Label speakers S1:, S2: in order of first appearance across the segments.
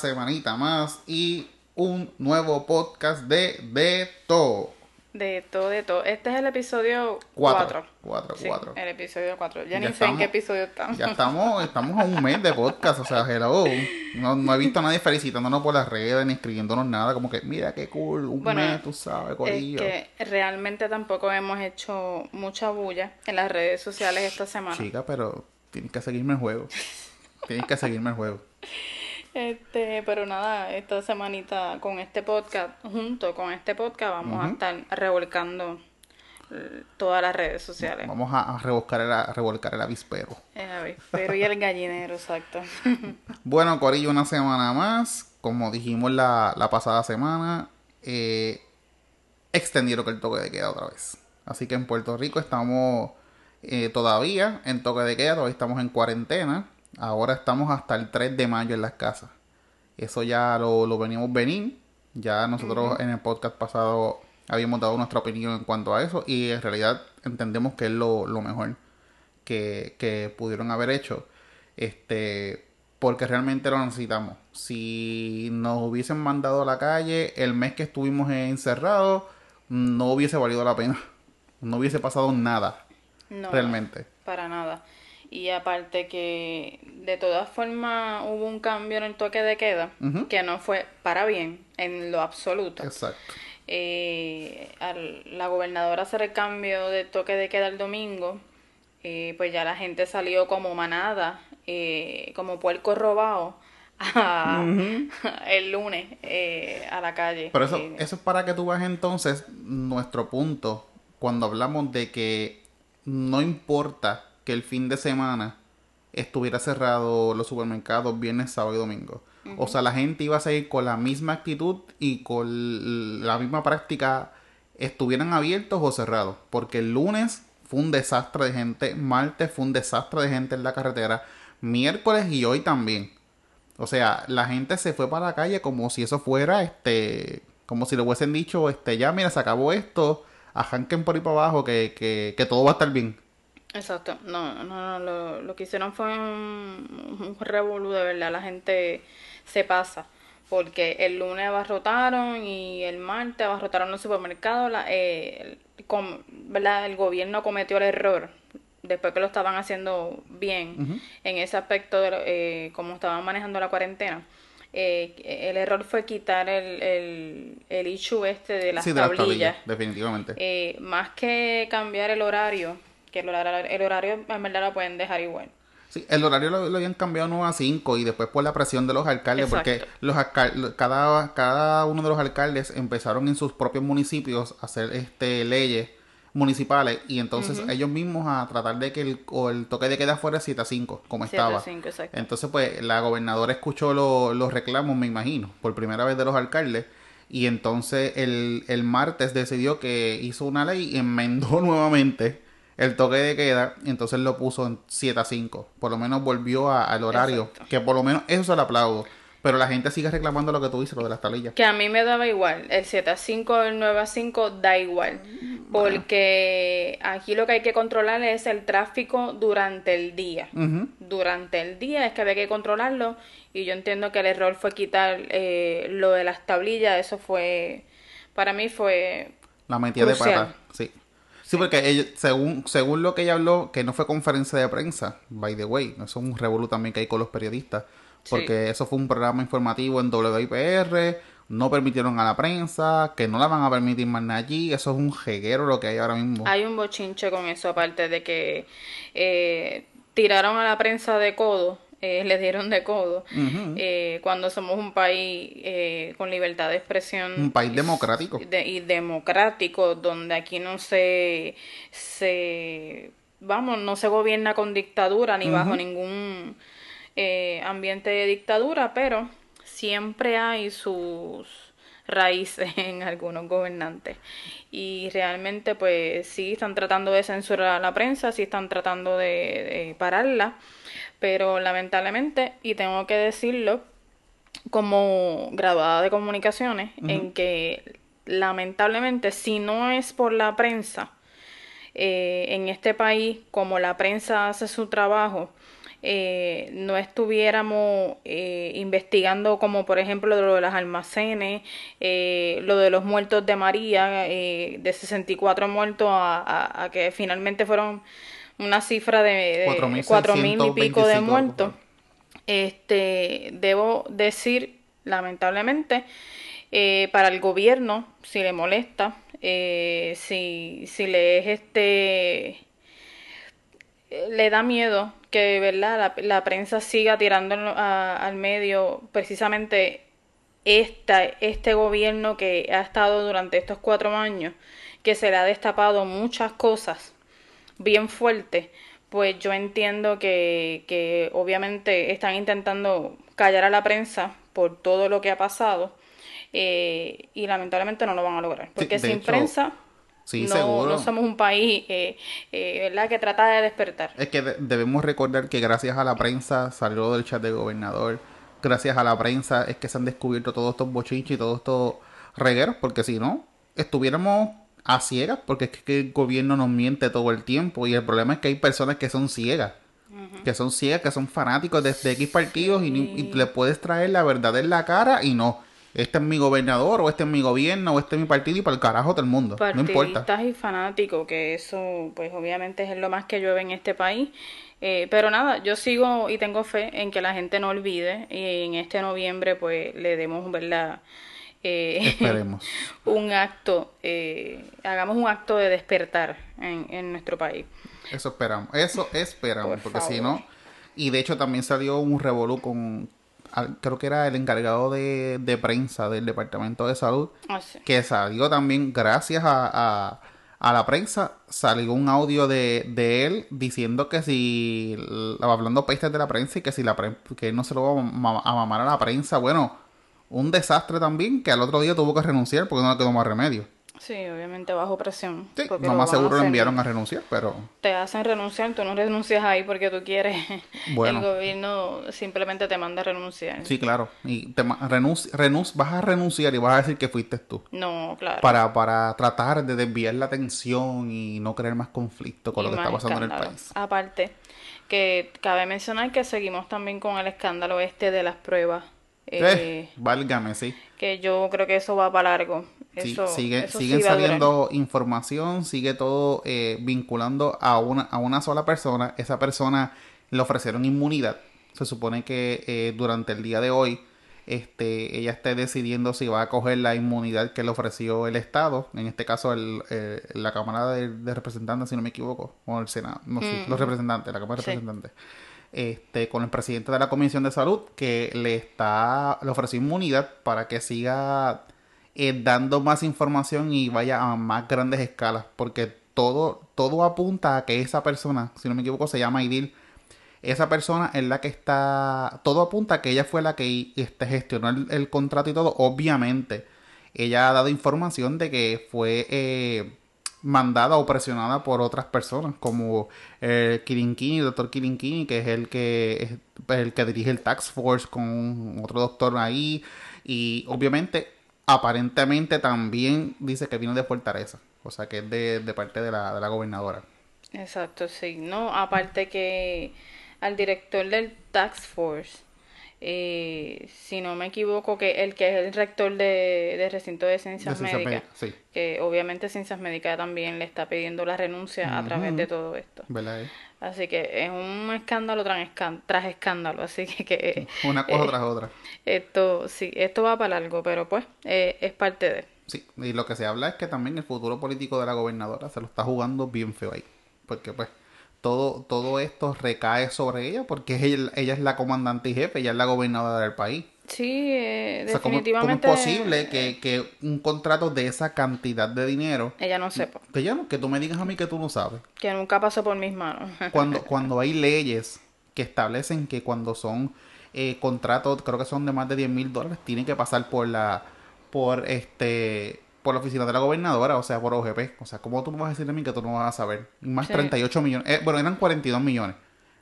S1: semanita más y un nuevo podcast de De Todo.
S2: De todo, de todo. Este es el episodio
S1: Cuatro.
S2: 4.
S1: Cuatro, cuatro.
S2: El episodio 4. Ya,
S1: Ya
S2: ni sé en
S1: estamos-
S2: qué episodio estamos.
S1: Ya estamos, estamos a un mes de podcast, o sea, hello. No, no he visto a nadie felicitándonos por las redes ni escribiéndonos nada, como que mira qué cool, un
S2: Bueno,
S1: mes, tú sabes,
S2: Es
S1: corillo.
S2: que realmente tampoco hemos hecho mucha bulla en las redes sociales esta semana.
S1: Chica, pero tienes que seguirme el juego. Tienes que seguirme el juego.
S2: Este, pero nada, esta semanita con este podcast, junto con este podcast, vamos a estar revolcando eh, todas las redes sociales.
S1: Vamos a, a revolcar, el, a revolcar el avispero.
S2: Eh, a ver, pero y el gallinero, exacto.
S1: Bueno, Corillo, una semana más. Como dijimos la, la pasada semana, eh, extendieron el toque de queda otra vez. Así que en Puerto Rico estamos eh, todavía en toque de queda, todavía estamos en cuarentena. Ahora estamos hasta el 3 de mayo en las casas. Eso ya lo, lo veníamos venir. Ya nosotros en el podcast pasado habíamos dado nuestra opinión en cuanto a eso y en realidad entendemos que es lo, lo mejor que, que pudieron haber hecho. Este, porque realmente lo necesitamos. Si nos hubiesen mandado a la calle el mes que estuvimos encerrados, no hubiese valido la pena. No hubiese pasado nada,
S2: No,
S1: realmente.
S2: para nada. Y aparte que de todas formas hubo un cambio en el toque de queda, que no fue para bien en lo absoluto.
S1: Exacto.
S2: eh, al- la gobernadora hacer el cambio de toque de queda el domingo, eh, pues ya la gente salió como manada, eh, como puerco robado, a- el lunes eh, a la calle.
S1: Pero eso, eso es para que tú veas entonces nuestro punto cuando hablamos de que no importa que el fin de semana estuviera cerrado los supermercados viernes, sábado y domingo. O sea, la gente iba a seguir con la misma actitud y con la misma práctica, estuvieran abiertos o cerrados. Porque el lunes fue un desastre de gente, martes fue un desastre de gente en la carretera, miércoles y hoy también. O sea, la gente se fue para la calle como si eso fuera, este, como si le hubiesen dicho, este, ya mira, se acabó esto, arranquen por ahí para abajo, que, que, que todo va a estar bien.
S2: Exacto, no, no, no, lo, lo que hicieron fue un, un revolú de verdad, la gente se pasa, porque el lunes abarrotaron y el martes abarrotaron los supermercados, la, eh, el- com- ¿verdad? El gobierno cometió el error, después que lo estaban haciendo bien en ese aspecto, de, eh, como estaban manejando la cuarentena. eh, el error fue quitar el, el, el issue este de las
S1: sí, de las
S2: tablillas.
S1: tablillas, definitivamente.
S2: Eh, más que cambiar el horario, que el horario, el horario en verdad lo pueden dejar igual.
S1: Sí, el horario lo, lo habían cambiado 9 a 5 y después por la presión de los alcaldes, porque los alcal- cada, cada uno de los alcaldes empezaron en sus propios municipios a hacer este leyes municipales y entonces ellos mismos a tratar de que el, o el toque de queda fuera 7 a 5, como
S2: Siete a
S1: estaba.
S2: cinco, exacto.
S1: Entonces, pues, la gobernadora escuchó lo- los reclamos, me imagino, por primera vez de los alcaldes. Y entonces el, el martes decidió que hizo una ley y enmendó nuevamente el toque de queda. Y entonces lo puso en 7 a 5. Por lo menos volvió a- al horario.
S2: Exacto.
S1: Que por lo menos eso se lo aplaudo. Pero la gente sigue reclamando lo que tú dices, lo de las tablillas.
S2: Que a mí me daba igual, el 7 a 5, el 9 a 5 da igual, porque aquí lo que hay que controlar es el tráfico durante el día. Durante el día es que había que controlarlo y yo entiendo que el error fue quitar eh, lo de las tablillas, eso fue, para mí fue
S1: La metida de pata, sí. Sí, porque ella- según, según lo que ella habló, que no fue conferencia de prensa, by the way, eso es un revolú también que hay con los periodistas, porque eso fue un programa informativo en WIPR, no permitieron a la prensa, que no la van a permitir más nada allí, eso es un jeguero lo que hay ahora mismo.
S2: Hay un bochinche con eso, aparte de que eh, tiraron a la prensa de codo, eh, le dieron de codo, eh, cuando somos un país eh, con libertad de expresión.
S1: Un país democrático.
S2: de- y democrático, donde aquí no se, se, vamos, no se gobierna con dictadura ni bajo ningún eh, ambiente de dictadura, pero siempre hay sus raíces en algunos gobernantes. Y realmente, pues sí están tratando de censurar a la prensa, sí están tratando de, de pararla, pero lamentablemente, y tengo que decirlo, como graduada de comunicaciones, en que lamentablemente, si no es por la prensa, eh, en este país, como la prensa hace su trabajo, eh, no estuviéramos eh, investigando como por ejemplo lo de los almacenes, eh, lo de los muertos de María, de 64 muertos a, a, que finalmente fueron una cifra de, cuatro mil y pico de muertos. Este, debo decir, lamentablemente, para el gobierno, si le molesta, si, si le es este le da miedo que verdad la, la prensa siga tirando al medio precisamente esta, este gobierno que ha estado durante estos cuatro años que se le ha destapado muchas cosas bien fuertes pues yo entiendo que, que obviamente están intentando callar a la prensa por todo lo que ha pasado eh, y lamentablemente no lo van a lograr porque sin prensa no, no somos un país eh, eh, ¿verdad? que trata de despertar.
S1: Es que debemos recordar que gracias a la prensa salió del chat del gobernador. Gracias a la prensa es que se han descubierto todos estos bochinches y todos estos regueros, porque si no, estuviéramos a ciegas, porque es que el gobierno nos miente todo el tiempo y el problema es que hay personas que son ciegas. Que son ciegas, que son fanáticos de, X partidos y, y le puedes traer la verdad en la cara y no este es mi gobernador, o este es mi gobierno, o este es mi partido, y para el carajo del mundo. No importa.
S2: y fanáticos, que eso, pues obviamente es lo más que llueve en este país. Eh, pero nada, yo sigo y tengo fe en que la gente no olvide, y en este noviembre, pues le demos, ¿verdad? Eh, Esperemos. un acto, eh, hagamos un acto de despertar en, en nuestro país.
S1: Eso esperamos, eso esperamos, porque si no, y de hecho también salió un revolú con creo que era el encargado de, de prensa del Departamento de Salud, ah, que salió también, gracias a, a, la prensa, salió un audio de, de él diciendo que si, hablando pestes de la prensa y que si la que él no se lo va a, mamar a la prensa, bueno, un desastre también, que al otro día tuvo que renunciar porque no le quedó más remedio.
S2: Sí, obviamente bajo presión.
S1: Sí, lo más seguro lo enviaron a renunciar, pero...
S2: Te hacen renunciar, tú no renuncias ahí porque tú quieres. Bueno. El gobierno simplemente te manda a renunciar.
S1: Sí, claro. Y te vas a renunciar y vas a decir que fuiste tú.
S2: No, claro.
S1: Para, para tratar de desviar la atención y no crear más conflicto con lo que está pasando en el país.
S2: Aparte, que cabe mencionar que seguimos también con el escándalo este de las pruebas.
S1: Eh, eh, válgame, sí.
S2: Que yo creo que eso va para largo
S1: sigue, siguen saliendo información, sigue todo eh, vinculando a una, a una sola persona. Esa persona le ofrecieron inmunidad. Se supone que eh, durante el día de hoy este, ella esté decidiendo si va a coger la inmunidad que le ofreció el Estado, en este caso el, eh, la Cámara de, Representantes, si no me equivoco, o el Senado, no, los representantes, la Cámara de Representantes. Este, con el presidente de la Comisión de Salud que le está le ofreció inmunidad para que siga eh, dando más información y vaya a más grandes escalas, porque todo, todo apunta a que esa persona, si no me equivoco, se llama Idil, esa persona es la que está, todo apunta a que ella fue la que este, gestionó el, contrato y todo, obviamente, ella ha dado información de que fue eh, mandada o presionada por otras personas, como el Kirinkini, el doctor Kirinkini, que es el que, es el que dirige el Tax Force con otro doctor ahí, y obviamente aparentemente también dice que vino de Fortaleza, o sea que es de, parte de la, de la gobernadora.
S2: Exacto, sí, no, aparte que al director del Tax Force, eh, si no me equivoco, que el que es el rector de, de recinto de ciencias, médicas, que obviamente ciencias médicas también le está pidiendo la renuncia a través de todo esto. Así que es un escándalo tras, escándalo, así que...
S1: Una cosa tras otra.
S2: Esto, sí, esto va para largo, pero pues eh, es parte de...
S1: Sí, y lo que se habla es que también el futuro político de la gobernadora se lo está jugando bien feo ahí. Porque pues todo, todo esto recae sobre ella porque ella, ella es la comandante y jefe, ella es la gobernadora del país.
S2: Sí, eh, definitivamente.
S1: ¿cómo, es posible que, que, un contrato de esa cantidad de dinero...
S2: Ella no sepa.
S1: Que, ya, que tú me digas a mí que tú no sabes.
S2: Que nunca pasó por mis manos.
S1: cuando, cuando hay leyes que establecen que cuando son eh, contratos, creo que son de más de 10 mil dólares, tienen que pasar por la... por este por la oficina de la gobernadora, o sea, por OGP. O sea, ¿cómo tú me vas a decir a mí que tú no vas a saber? Más 38 millones. Eh, bueno, eran 42 millones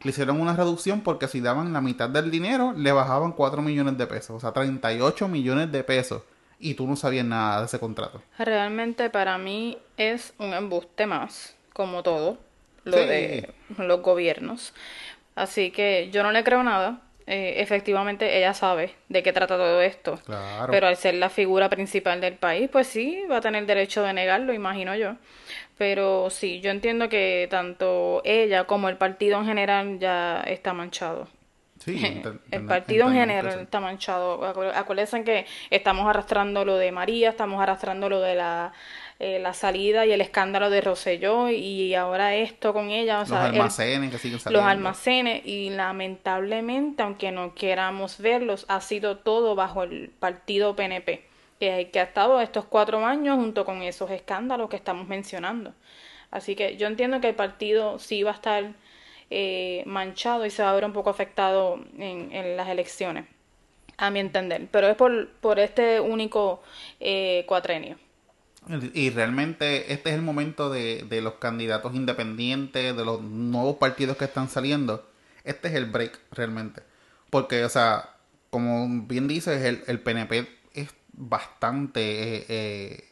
S1: le hicieron una reducción porque si daban la mitad del dinero, le bajaban 4 millones de pesos, o sea, 38 millones de pesos. Y tú no sabías nada de ese contrato.
S2: Realmente para mí es un embuste más, como todo, lo de los gobiernos. Así que yo no le creo nada. Eh, efectivamente, ella sabe de qué trata todo esto.
S1: Claro.
S2: Pero al ser la figura principal del país, pues sí, va a tener derecho de negarlo, imagino yo. Pero sí, yo entiendo que tanto ella como el partido en general ya está manchado.
S1: Sí,
S2: el partido en general está manchado. Acuérdense que estamos arrastrando lo de María, estamos arrastrando lo de la, eh, la salida y el escándalo de Rosselló y ahora esto con ella. O
S1: los
S2: sea,
S1: almacenes que siguen saliendo.
S2: Los almacenes y lamentablemente, aunque no queramos verlos, ha sido todo bajo el partido PNP, que, que ha estado estos cuatro años junto con esos escándalos que estamos mencionando. Así que yo entiendo que el partido sí va a estar eh, manchado y se va a ver un poco afectado en, en, las elecciones, a mi entender. Pero es por, por este único eh, cuatrenio.
S1: Y realmente este es el momento de, de, los candidatos independientes, de los nuevos partidos que están saliendo. Este es el break realmente. Porque, o sea, como bien dices, el, el PNP es bastante eh, eh,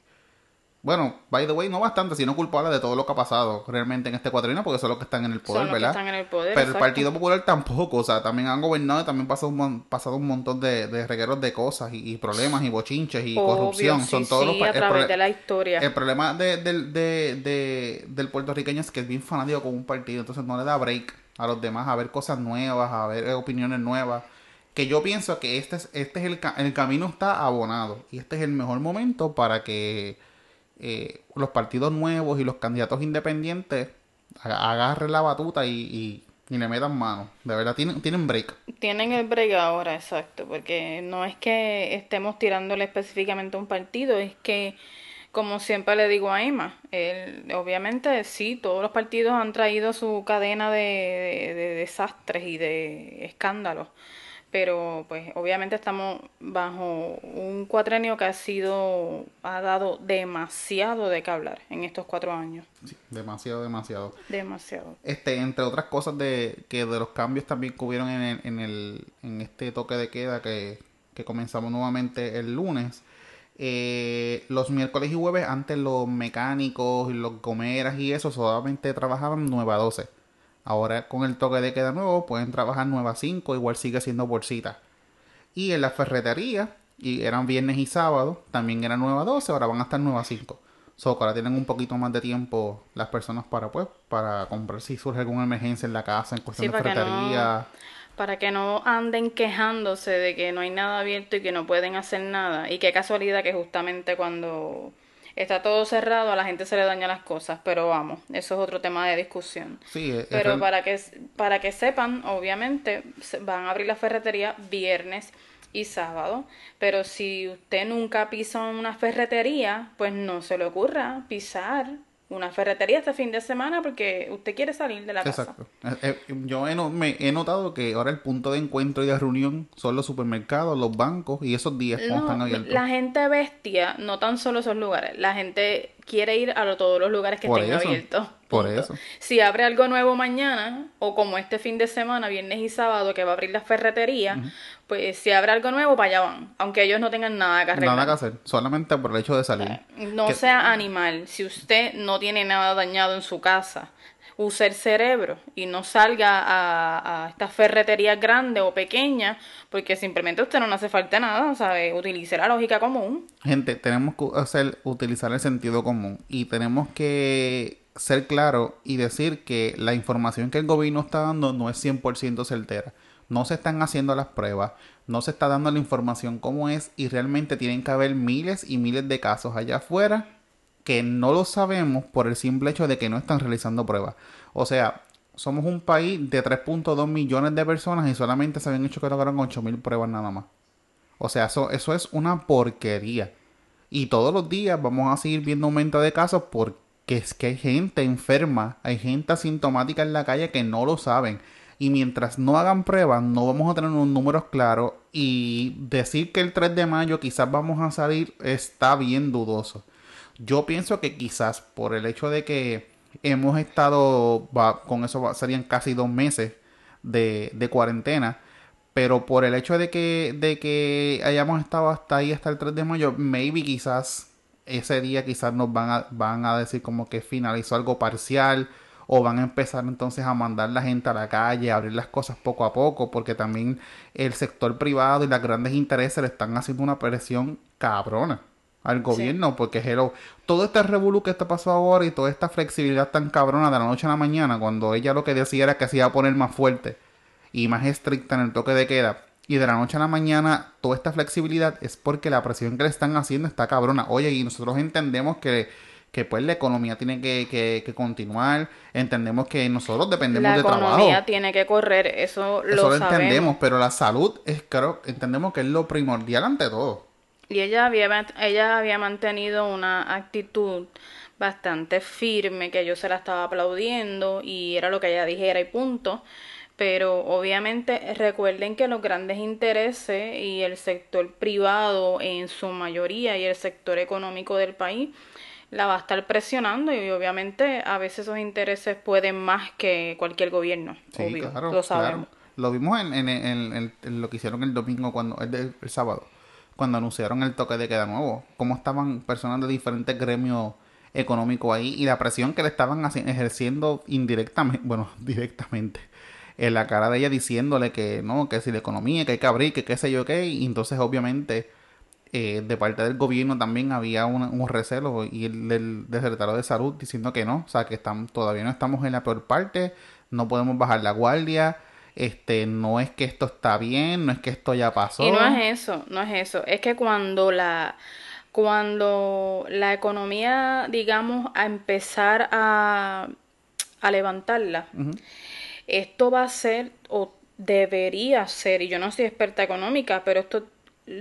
S1: bueno, by the way, no bastante, sino culpable de todo lo que ha pasado realmente en este cuatrino, porque son los que están en el poder,
S2: son los
S1: ¿verdad?
S2: Que están en el poder,
S1: Pero
S2: exacto.
S1: el Partido Popular tampoco, o sea, también han gobernado y también pasado un, pasado un montón de, de regueros de cosas y, y, problemas y bochinches y
S2: Obvio,
S1: corrupción.
S2: Sí,
S1: son todos
S2: sí,
S1: los
S2: a través de la historia.
S1: El problema de, de, de, del puertorriqueño es que es bien fanático con un partido, entonces no le da break a los demás a ver cosas nuevas, a ver opiniones nuevas que yo pienso que este es, este es el, el camino está abonado y este es el mejor momento para que eh, los partidos nuevos y los candidatos independientes agarren la batuta y, y, le metan mano. De verdad, tienen, tienen break.
S2: Tienen el break ahora, exacto, porque no es que estemos tirándole específicamente a un partido, es que, como siempre le digo a Emma, él, obviamente sí, todos los partidos han traído su cadena de, de, de desastres y de escándalos pero pues obviamente estamos bajo un cuatrenio que ha sido, ha dado demasiado de qué hablar en estos cuatro años.
S1: Sí, demasiado, demasiado.
S2: Demasiado.
S1: Este, entre otras cosas de que de los cambios también que hubieron en el, en el, en este toque de queda que, que comenzamos nuevamente el lunes. Eh, los miércoles y jueves antes los mecánicos y los gomeras y eso solamente trabajaban 9 a 12 Ahora con el toque de queda nuevo pueden trabajar 9 a 5, igual sigue siendo por cita. Y en la ferretería, y eran viernes y sábado, también eran 9 a 12, ahora van a estar 9 a 5. So, ahora tienen un poquito más de tiempo las personas para pues para comprar si surge alguna emergencia en la casa en cuestión
S2: sí,
S1: de ferretería.
S2: No, para que no anden quejándose de que no hay nada abierto y que no pueden hacer nada. Y qué casualidad que justamente cuando está todo cerrado, a la gente se le dañan las cosas, pero vamos, eso es otro tema de discusión.
S1: Sí, es,
S2: pero
S1: es
S2: para que para que sepan, obviamente van a abrir la ferretería viernes y sábado, pero si usted nunca pisó en una ferretería, pues no se le ocurra pisar una ferretería este fin de semana porque usted quiere salir de la
S1: Exacto.
S2: casa.
S1: Eh, eh, yo he, no, me, he notado que ahora el punto de encuentro y de reunión son los supermercados, los bancos y esos días
S2: No,
S1: están abiertos.
S2: la gente bestia, no tan solo esos lugares, la gente quiere ir a lo- todos los lugares que
S1: Por
S2: estén
S1: eso,
S2: abiertos.
S1: Por eso.
S2: Si abre algo nuevo mañana, o como este fin de semana, viernes y sábado, que va a abrir la ferretería, pues si abre algo nuevo, para allá van. Aunque ellos no tengan nada que arreglar.
S1: Nada que hacer, solamente por el hecho de salir.
S2: No
S1: Que-
S2: sea animal. Si usted no tiene nada dañado en su casa, use el cerebro y no salga a, a estas ferreterías grandes o pequeñas, porque simplemente usted no le hace falta nada, ¿sabe? Utilice la lógica común.
S1: Gente, tenemos que hacer, utilizar el sentido común y tenemos que ser claros y decir que la información que el gobierno está dando no es 100% certera. No se están haciendo las pruebas, no se está dando la información como es y realmente tienen que haber miles y miles de casos allá afuera que no lo sabemos por el simple hecho de que no están realizando pruebas. O sea, somos un país de 3.2 millones de personas y solamente se habían hecho que 8 mil pruebas nada más. O sea, eso, eso es una porquería. Y todos los días vamos a seguir viendo aumento de casos porque es que hay gente enferma, hay gente asintomática en la calle que no lo saben. Y mientras no hagan pruebas, no vamos a tener unos números claros. Y decir que el 3 de mayo quizás vamos a salir está bien dudoso. Yo pienso que quizás por el hecho de que hemos estado, va, con eso va- serían casi dos meses de, de cuarentena, pero por el hecho de que, de que hayamos estado hasta ahí, hasta el 3 de mayo, maybe quizás ese día quizás nos van a, van a decir como que finalizó algo parcial o van a empezar entonces a mandar la gente a la calle, a abrir las cosas poco a poco, porque también el sector privado y los grandes intereses le están haciendo una presión cabrona al gobierno, porque hello, todo este revolú que está pasando ahora y toda esta flexibilidad tan cabrona de la noche a la mañana, cuando ella lo que decía era que se iba a poner más fuerte y más estricta en el toque de queda, y de la noche a la mañana toda esta flexibilidad es porque la presión que le están haciendo está cabrona. Oye, y nosotros entendemos que, que pues la economía tiene que, que, continuar, entendemos que nosotros dependemos de trabajo. La economía
S2: tiene que correr, eso lo,
S1: eso lo entendemos, pero la salud es, claro, entendemos que es lo primordial ante todo.
S2: Y ella había, ella había mantenido una actitud bastante firme, que yo se la estaba aplaudiendo y era lo que ella dijera y punto pero obviamente recuerden que los grandes intereses y el sector privado en su mayoría y el sector económico del país la va a estar presionando y obviamente a veces esos intereses pueden más que cualquier gobierno. Sí, claro, lo sabemos.
S1: Lo vimos en, en, en, lo que hicieron el domingo, cuando el, el, sábado, cuando anunciaron el toque de queda nuevo, cómo estaban personas de diferentes gremios económicos ahí y la presión que le estaban ejerciendo indirectamente, bueno, directamente en la cara de ella diciéndole que no, que si la economía, que hay que abrir, que qué sé yo qué, y entonces obviamente eh, de parte del gobierno también había un, recelo y el del, secretario de salud diciendo que no, o sea que están, todavía no estamos en la peor parte, no podemos bajar la guardia, este, no es que esto está bien, no es que esto ya pasó.
S2: Y no es eso, no es eso, es que cuando la cuando la economía, digamos, a empezar a, a levantarla, esto va a ser o debería ser, y yo no soy experta económica, pero esto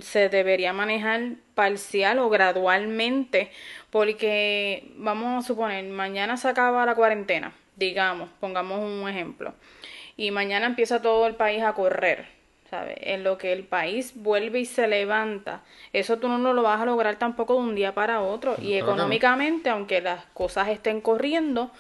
S2: se debería manejar parcial o gradualmente, porque vamos a suponer, mañana se acaba la cuarentena, digamos, pongamos un ejemplo, y mañana empieza todo el país a correr, ¿sabes? En lo que el país vuelve y se levanta, eso tú no lo vas a lograr tampoco de un día para otro, y económicamente, aunque las cosas estén corriendo,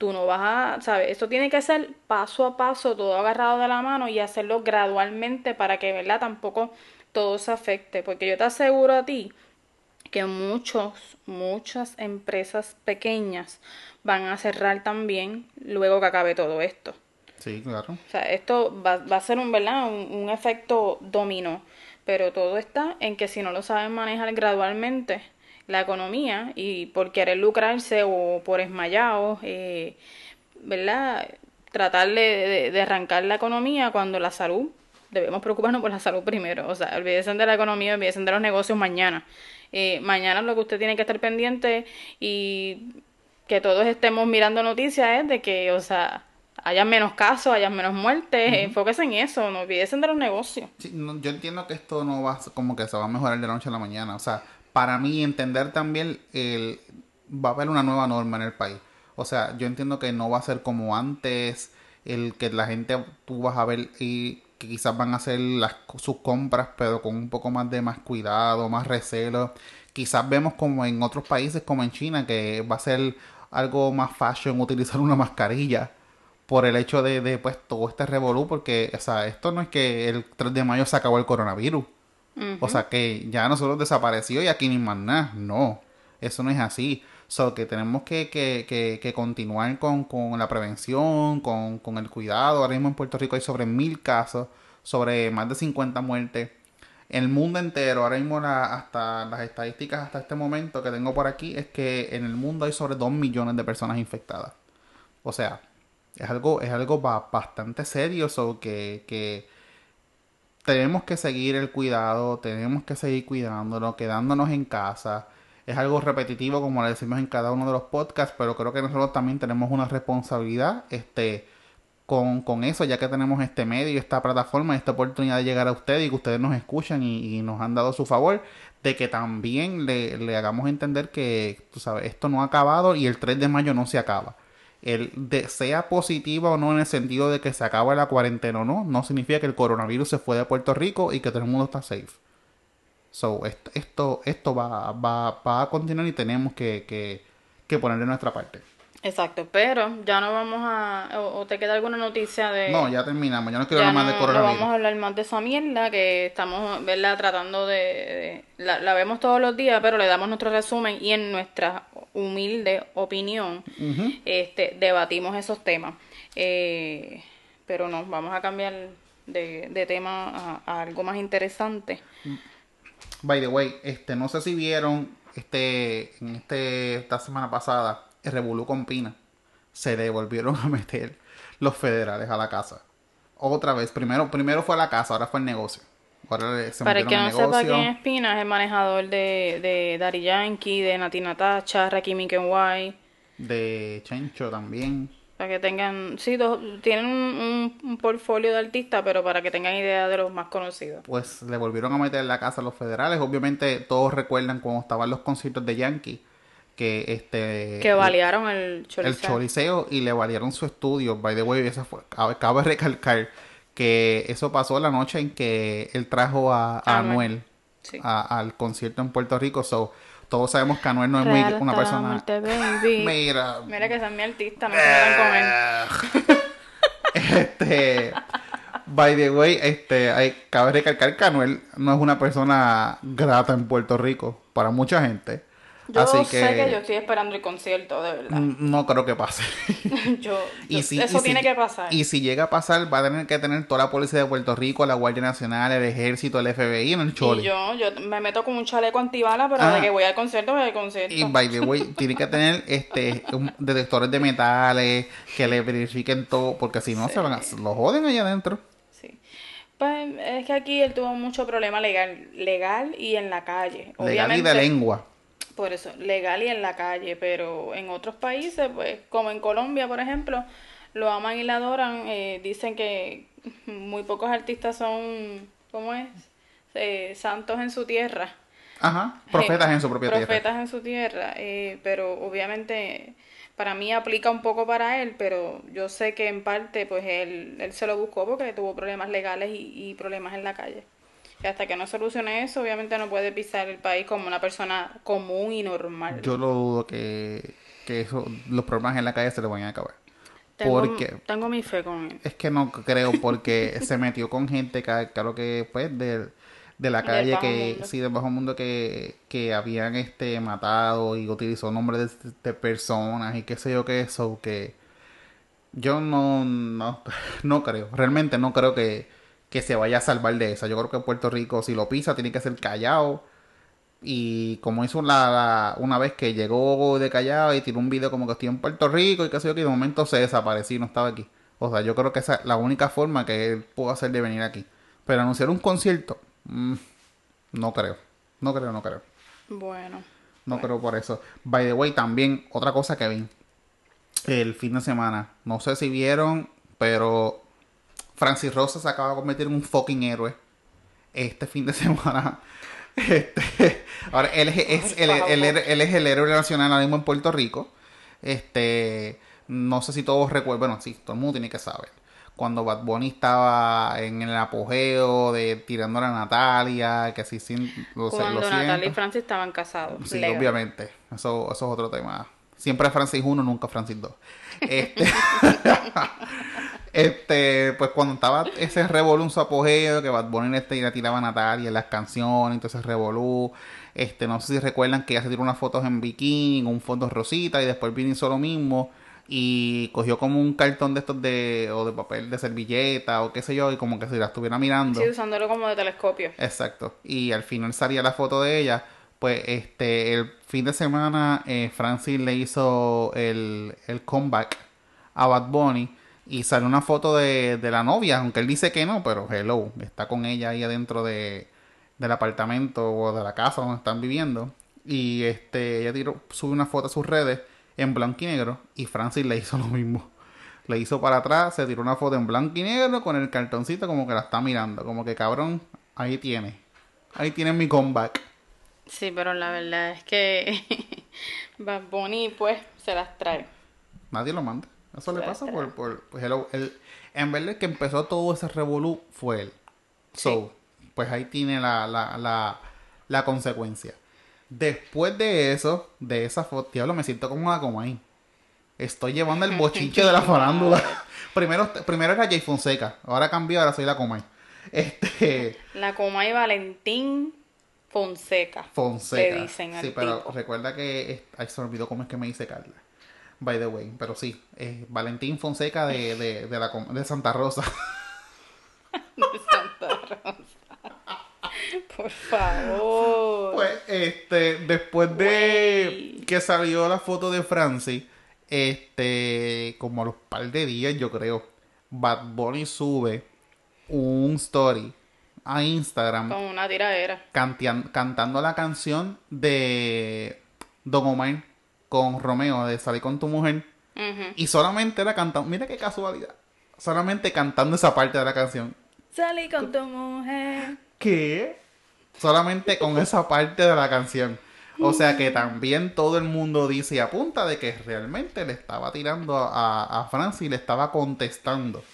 S2: tú no vas a, ¿sabes? Esto tiene que ser paso a paso, todo agarrado de la mano y hacerlo gradualmente para que, ¿verdad? Tampoco todo se afecte, porque yo te aseguro a ti que muchos, muchas empresas pequeñas van a cerrar también luego que acabe todo esto.
S1: Sí, claro.
S2: O sea, esto va, va a ser un, ¿verdad? Un, un efecto dominó, pero todo está en que si no lo saben manejar gradualmente, la economía y por querer lucrarse o por esmayados, eh, ¿verdad? Tratar de, de, arrancar la economía cuando la salud, debemos preocuparnos por la salud primero. O sea, olvídense de la economía, olvídense de los negocios mañana. Eh, mañana lo que usted tiene que estar pendiente y que todos estemos mirando noticias es de que, o sea, haya menos casos, haya menos muertes, enfóquese en eso, no olvídense de los negocios.
S1: yo entiendo que esto no va como que se va a mejorar de la noche a la mañana, o sea, para mí entender también el, va a haber una nueva norma en el país. O sea, yo entiendo que no va a ser como antes, el que la gente tú vas a ver y que quizás van a hacer las, sus compras, pero con un poco más de más cuidado, más recelo. Quizás vemos como en otros países, como en China, que va a ser algo más fashion utilizar una mascarilla por el hecho de, de pues todo este revolú, porque, o sea, esto no es que el 3 de mayo se acabó el coronavirus. O sea, que ya nosotros desapareció y aquí ni más nada. No, eso no es así. So, que tenemos que, que, que, que continuar con, con, la prevención, con, con, el cuidado. Ahora mismo en Puerto Rico hay sobre mil casos, sobre más de 50 muertes. El mundo entero, ahora mismo hasta las estadísticas hasta este momento que tengo por aquí es que en el mundo hay sobre 2 millones de personas infectadas. O sea, es algo, es algo bastante serio, so que, que tenemos que seguir el cuidado, tenemos que seguir cuidándonos, quedándonos en casa. Es algo repetitivo como le decimos en cada uno de los podcasts, pero creo que nosotros también tenemos una responsabilidad este, con, con eso, ya que tenemos este medio, esta plataforma, esta oportunidad de llegar a ustedes y que ustedes nos escuchan y, nos han dado su favor, de que también le, le hagamos entender que, tú sabes, esto no ha acabado y el 3 de mayo no se acaba el de, sea positiva o no en el sentido de que se acaba la cuarentena o no, no significa que el coronavirus se fue de Puerto Rico y que todo el mundo está safe. So, esto, esto, esto va, va, va, a continuar y tenemos que, que, que ponerle nuestra parte.
S2: Exacto, pero ya no vamos a... ¿O, o te queda alguna noticia de...?
S1: No, ya terminamos. Yo no quiero
S2: ya
S1: hablar más
S2: no,
S1: de
S2: no
S1: coronavirus.
S2: vamos a hablar más de esa mierda que estamos, ¿verdad? Tratando de... de- la, la vemos todos los días, pero le damos nuestro resumen y en nuestra humilde opinión este, debatimos esos temas. Eh, pero no, vamos a cambiar de, de tema a, a algo más interesante.
S1: By the way, este, no sé si vieron este, en este, esta semana pasada, el Revolú con Pina. Se le volvieron a meter los federales a la casa. Otra vez, primero, primero fue a la casa, ahora fue el negocio. Ahora le- se
S2: Para el que no sepa quién es Pina, es el manejador de, de Daddy Yankee, de Nati Natacha, Rakim.
S1: De Chencho también.
S2: Para que tengan, sí, dos- tienen un, un- un portfolio de artistas, pero para que tengan idea de los más conocidos.
S1: Pues le volvieron a meter en la casa a los federales. Obviamente todos recuerdan cuando estaban los conciertos de Yankee. Que este...
S2: Que balearon el
S1: el
S2: Choliseo.
S1: Choliseo y le valieron su estudio. By the way, eso fue, cabe, cabe recalcar que eso pasó la noche en que él trajo a, a
S2: Anuel.
S1: Anuel
S2: Sí.
S1: a- al concierto en Puerto Rico. So, todos sabemos que Anuel no es muy una persona.
S2: muerte, baby.
S1: Mira.
S2: Mira que es mi artista, no se con él.
S1: este. By the way, este, hay, cabe recalcar que Anuel no es una persona grata en Puerto Rico para mucha gente.
S2: Yo
S1: Así
S2: sé que... yo estoy esperando el concierto, de verdad.
S1: mm, no creo que pase.
S2: Yo,
S1: Y
S2: yo-
S1: si-
S2: eso
S1: y
S2: tiene
S1: si-
S2: que pasar.
S1: Y si llega a pasar, va a tener que tener toda la policía de Puerto Rico, la Guardia Nacional, el Ejército, el FBI en el
S2: Y
S1: choli.
S2: yo, yo me meto con un chaleco antibala, pero
S1: Ah.
S2: de que voy al concierto, voy al concierto.
S1: Y by the way, tiene que tener este un- detectores de metales que le verifiquen todo, porque si no se van a, lo joden allá adentro.
S2: Sí. Pues es que aquí él tuvo mucho problema legal, legal y en la calle.
S1: Legal y de lengua.
S2: Por eso, legal y en la calle, pero en otros países, pues como en Colombia, por ejemplo, lo aman y lo adoran. eh, dicen que muy pocos artistas son, ¿cómo es? Eh, santos en su tierra.
S1: Ajá, profetas
S2: Eh,
S1: en su propia tierra.
S2: Profetas en su tierra, eh, pero obviamente para mí aplica un poco para él, pero yo sé que en parte pues él, él se lo buscó porque tuvo problemas legales y, y problemas en la calle. Y hasta que no solucione eso, obviamente no puede pisar el país como una persona común y normal.
S1: Yo lo dudo que, que eso, los problemas en la calle se le vayan a acabar.
S2: tengo,
S1: Porque
S2: tengo mi fe con él.
S1: es que no creo, porque se metió con gente, que, claro que pues, de, de la calle, que
S2: mundo.
S1: sí, del bajo mundo, que, que habían este matado y utilizó nombres de, de personas y qué sé yo qué eso, que yo no, no, no creo, realmente no creo que, que se vaya a salvar de esa. Yo creo que Puerto Rico, si lo pisa, tiene que ser callado. Y como hizo la, la- una vez que llegó de Callao y tiró un video como que estoy en Puerto Rico y qué sé yo, que de momento se desapareció y no estaba aquí. O sea, yo creo que esa es la única forma que él pudo hacer de venir aquí. Pero anunciar un concierto, mm, no creo. No creo, no creo.
S2: Bueno,
S1: No creo por eso. By the way, también otra cosa que vi el fin de semana. No sé si vieron, pero Francis Rosa se acaba de convertir en un fucking héroe este fin de semana. Este, ahora él es, es el, el-
S2: favor.
S1: él es el héroe nacional ahora mismo en Puerto Rico. Este, no sé si todos recuerdan, bueno, sí, todo el mundo tiene que saber. Cuando Bad Bunny estaba en el apogeo de tirando a Natalia, que así sin, lo, lo
S2: cuando
S1: siento.
S2: Natalia y Francis estaban casados.
S1: Sí,
S2: legal.
S1: obviamente. Eso, eso es otro tema. Siempre Francis 1, nunca Francis 2. Este, este, pues cuando estaba ese revolú en su apogeo, que Bad Bunny este, le tiraba a Natalia en las canciones, entonces revolú. Este, no sé si recuerdan que ella se tiró unas fotos en bikini, un fondo rosita, y después vino hizo lo mismo. Y cogió como un cartón de estos de, o de papel de servilleta, o qué sé yo, y como que si la estuviera mirando.
S2: Sí, usándolo como de telescopio.
S1: Exacto. Y al final salía la foto de ella. Pues este, el fin de semana eh, Francis le hizo el, el comeback a Bad Bunny y salió una foto de, de la novia, aunque él dice que no, pero hello, está con ella ahí adentro de, del apartamento o de la casa donde están viviendo. Y este, ella tiró, sube una foto a sus redes en blanco y negro y Francis le hizo lo mismo. Le hizo para atrás, se tiró una foto en blanco y negro con el cartoncito como que la está mirando, como que cabrón, ahí tiene. Ahí tiene mi comeback.
S2: Sí, pero la verdad es que Bad Bunny pues se las trae.
S1: Nadie lo manda. Eso le pasa por, por pues, hello, él- en vez de que empezó todo ese revolú fue él. So, pues ahí tiene la, la, la, la consecuencia. Después de eso, de esa foto, diablo, me siento como una coma ahí. Estoy llevando el bochinche de la farándula. primero, primero era Jay Fonseca, ahora cambió, ahora soy la Comay. Este.
S2: La Comay Valentín Fonseca.
S1: Fonseca.
S2: Le dicen al
S1: sí, pero
S2: tipo.
S1: recuerda que. Ay, se olvidó cómo es que me dice Carla. By the way, pero sí, Valentín Fonseca de, de, de, la, de Santa Rosa.
S2: de Santa Rosa. Por favor.
S1: Pues, este, después de que salió la foto de Francis, este, como a los par de días, yo creo, Bad Bunny sube un story a Instagram
S2: Con una tiradera.
S1: cantean- cantando la canción de Don Omar con Romeo de Salir con tu mujer. Y solamente era cantando, mira qué casualidad, solamente cantando esa parte de la canción.
S2: Salí con tu mujer.
S1: ¿Qué? Solamente con esa parte de la canción. O sea que también todo el mundo dice y apunta de que realmente le estaba tirando a, a Francis y le estaba contestando.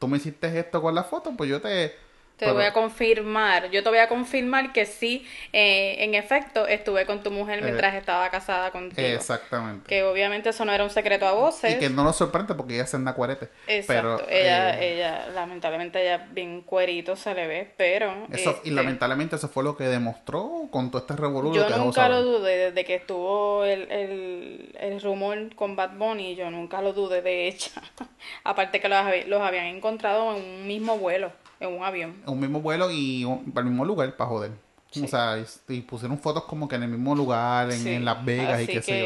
S1: Tú me hiciste esto con la foto, pues yo te...
S2: Te
S1: pero-
S2: voy a confirmar, yo te voy a confirmar que sí, eh, en efecto, estuve con tu mujer mientras estaba casada contigo.
S1: Exactamente.
S2: Que obviamente eso no era un secreto a voces.
S1: Y que no nos sorprende porque ella se anda cuarete.
S2: Exacto,
S1: Pero,
S2: ella,
S1: eh,
S2: ella, lamentablemente ella bien cuerito se le ve, pero...
S1: eso, y
S2: este,
S1: lamentablemente eso fue lo que demostró con todo este revolú.
S2: Yo
S1: que
S2: nunca lo dudé desde que estuvo el, el, el rumor con Bad Bunny, yo nunca lo dudé de ella. Aparte que los, los habían encontrado en un mismo vuelo, en un avión.
S1: un mismo vuelo y un- para el mismo lugar para joder. O sea, y, y pusieron fotos como que en el mismo lugar, en,
S2: Sí,
S1: en Las Vegas y qué sé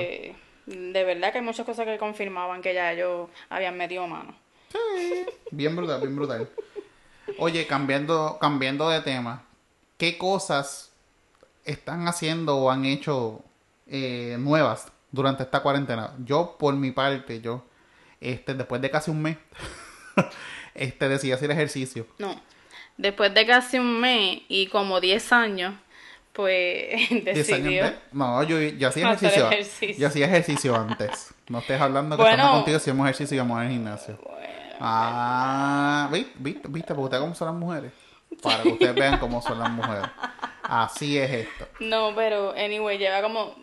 S1: yo.
S2: De verdad que hay muchas cosas que confirmaban que ya ellos habían metido mano.
S1: Bien brutal, bien brutal. Oye, cambiando, cambiando de tema, ¿qué cosas están haciendo o han hecho eh, nuevas durante esta cuarentena? Yo, por mi parte, yo, este, después de casi un mes, este, decidí hacer ejercicio.
S2: No. Después de casi un mes y como 10 años, pues
S1: ¿Diez años
S2: decidió.
S1: de- No, yo, yo hacía ejercicio.
S2: ejercicio.
S1: Yo hacía ejercicio antes. No estés hablando que
S2: Bueno.
S1: estamos contigo, hacíamos ejercicio y íbamos al gimnasio. Ah, ¿viste? ¿Viste? ¿Viste? Porque ustedes cómo son las mujeres. Para que ustedes vean cómo son las mujeres. Así es esto.
S2: No, pero anyway, lleva como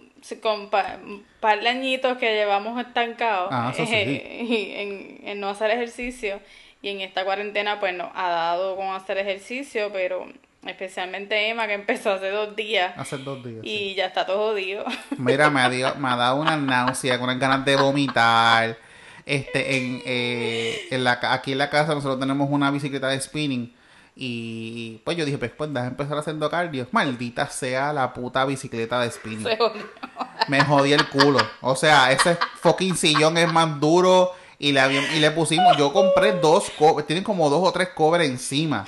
S2: con pa- un par de añitos que llevamos estancados
S1: Ah, sí.
S2: en no hacer ejercicio. Y en esta cuarentena, pues nos ha dado con hacer ejercicio, pero especialmente Emma, que empezó hace dos días
S1: Hace dos días. sí.
S2: y ya está todo jodido.
S1: Mira, me ha, dio- me ha dado una náusea, unas ganas de vomitar. Este, en, eh, en la, aquí en la casa nosotros tenemos una bicicleta de spinning. Y pues yo dije, pues, pues, déjame empezar haciendo cardio. Maldita sea la puta bicicleta de spinning.
S2: Se jodió.
S1: me jodí el culo. O sea, ese fucking sillón es más duro y le, y le pusimos, yo compré dos covers, tienen como dos o tres covers encima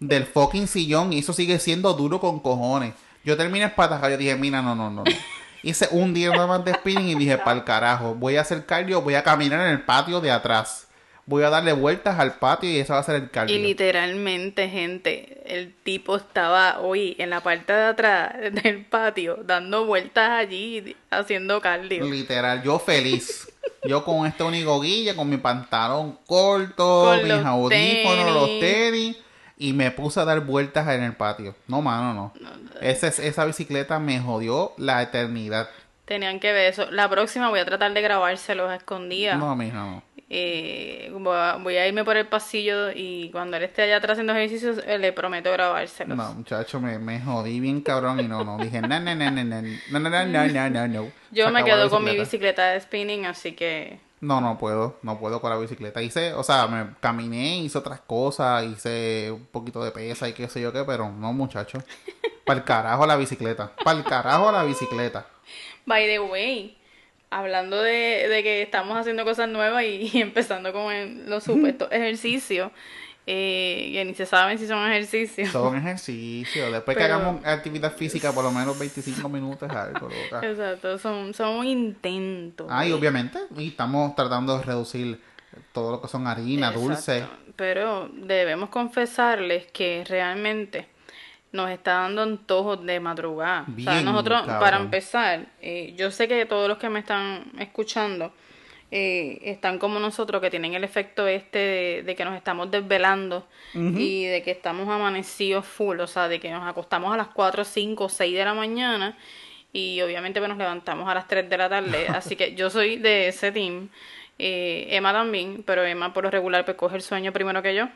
S1: del fucking sillón y eso sigue siendo duro con cojones. Yo terminé espatajado, yo dije, mira, no, no, no. no. Hice un día nada más de spinning y dije, para el carajo, voy a hacer cardio, voy a caminar en el patio de atrás. Voy a darle vueltas al patio y eso va a ser el cardio.
S2: Y literalmente, gente, el tipo estaba hoy en la parte de atrás del patio dando vueltas allí haciendo cardio.
S1: Literal, yo feliz. Yo con este único guilla, con mi pantalón corto,
S2: Con
S1: mis audífonos, los tenis, y me puse a dar vueltas en el patio. No, mano, no. Esa, esa bicicleta me jodió la eternidad.
S2: Tenían que ver eso. La próxima voy a tratar de grabárselos a escondidas.
S1: No, mija, no.
S2: Eh, voy, a, irme por el pasillo y cuando él esté allá atrás haciendo ejercicios, eh, le prometo grabárselos.
S1: No, muchacho, me, me jodí bien cabrón y no, no. Dije, no, no, no, no, no, no, no, no, no, no, no, no.
S2: Yo me quedo con mi
S1: bicicleta.
S2: bicicleta de spinning, así que
S1: No, no puedo, no puedo con la bicicleta. Hice, o sea, me caminé, hice otras cosas, hice un poquito de pesa y qué sé yo qué, pero no, muchacho. Para el carajo la bicicleta. Para el carajo la bicicleta.
S2: By the way, hablando de, de que estamos haciendo cosas nuevas y, y empezando con los supuestos ejercicios, eh, que ni se saben si son ejercicios.
S1: Son ejercicios. Después que hagamos actividad física, por lo menos 25 minutos es algo, loca.
S2: Exacto, son, son un intento.
S1: Ah, y obviamente, y estamos tratando de reducir todo lo que son harina,
S2: Exacto.
S1: dulce.
S2: Pero debemos confesarles que realmente nos está dando antojos de madrugada. o sea, nosotros,
S1: cabrón.
S2: para empezar, eh, yo sé que todos los que me están escuchando eh, están como nosotros, que tienen el efecto este de, de que nos estamos desvelando y de que estamos amanecidos full, o sea, de que nos acostamos a las 4, 5, 6 de la mañana y obviamente pues, nos levantamos a las 3 de la tarde, así que yo soy de ese team, eh, Emma también, pero Emma por lo regular pues coge el sueño primero que yo.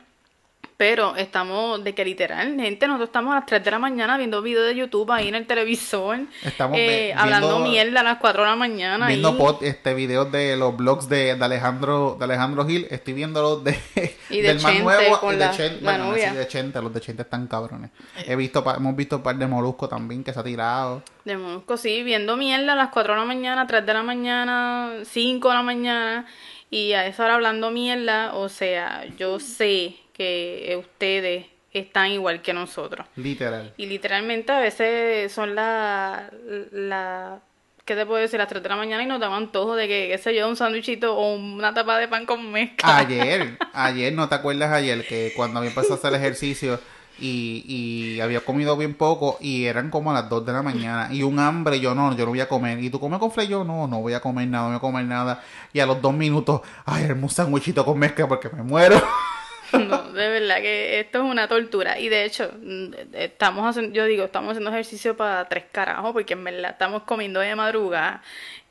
S2: Pero estamos de que literal, gente, nosotros estamos a las 3 de la mañana viendo videos de YouTube ahí en el televisor.
S1: Estamos
S2: eh, hablando mierda a las 4 de la mañana.
S1: Viendo
S2: ahí.
S1: este videos de los blogs de, de Alejandro de Alejandro Gil, estoy viendo los de
S2: Y de
S1: del más
S2: Chente
S1: nuevo
S2: con
S1: y de Chente,
S2: la
S1: bueno,
S2: novia.
S1: sí, de Chente, los de Chente están cabrones. He visto pa- hemos visto un par de moluscos también que se ha tirado.
S2: De Molusco, sí, viendo mierda a las 4 de la mañana, 3 de la mañana, 5 de la mañana, y a esa hora hablando mierda, o sea, yo sé que ustedes están igual que nosotros.
S1: Literal.
S2: Y literalmente a veces son las, la, ¿qué te puedo decir? Las 3 de la mañana y nos daban antojo de que, qué sé yo, un sándwichito o una tapa de pan con mezcla.
S1: Ayer, ayer, ¿no te acuerdas ayer que cuando había empezado a hacer ejercicio y, y había comido bien poco y eran como a las 2 de la mañana y un hambre, yo no, yo no voy a comer. ¿Y tú comes con yo No, no voy a comer nada, no voy a comer nada. Y a los dos minutos, ay, un sándwichito con mezcla porque me muero.
S2: No, de verdad que esto es una tortura. Y de hecho, mm, estamos haciendo, yo digo, estamos haciendo ejercicio para tres carajos, porque en verdad estamos comiendo de madrugada.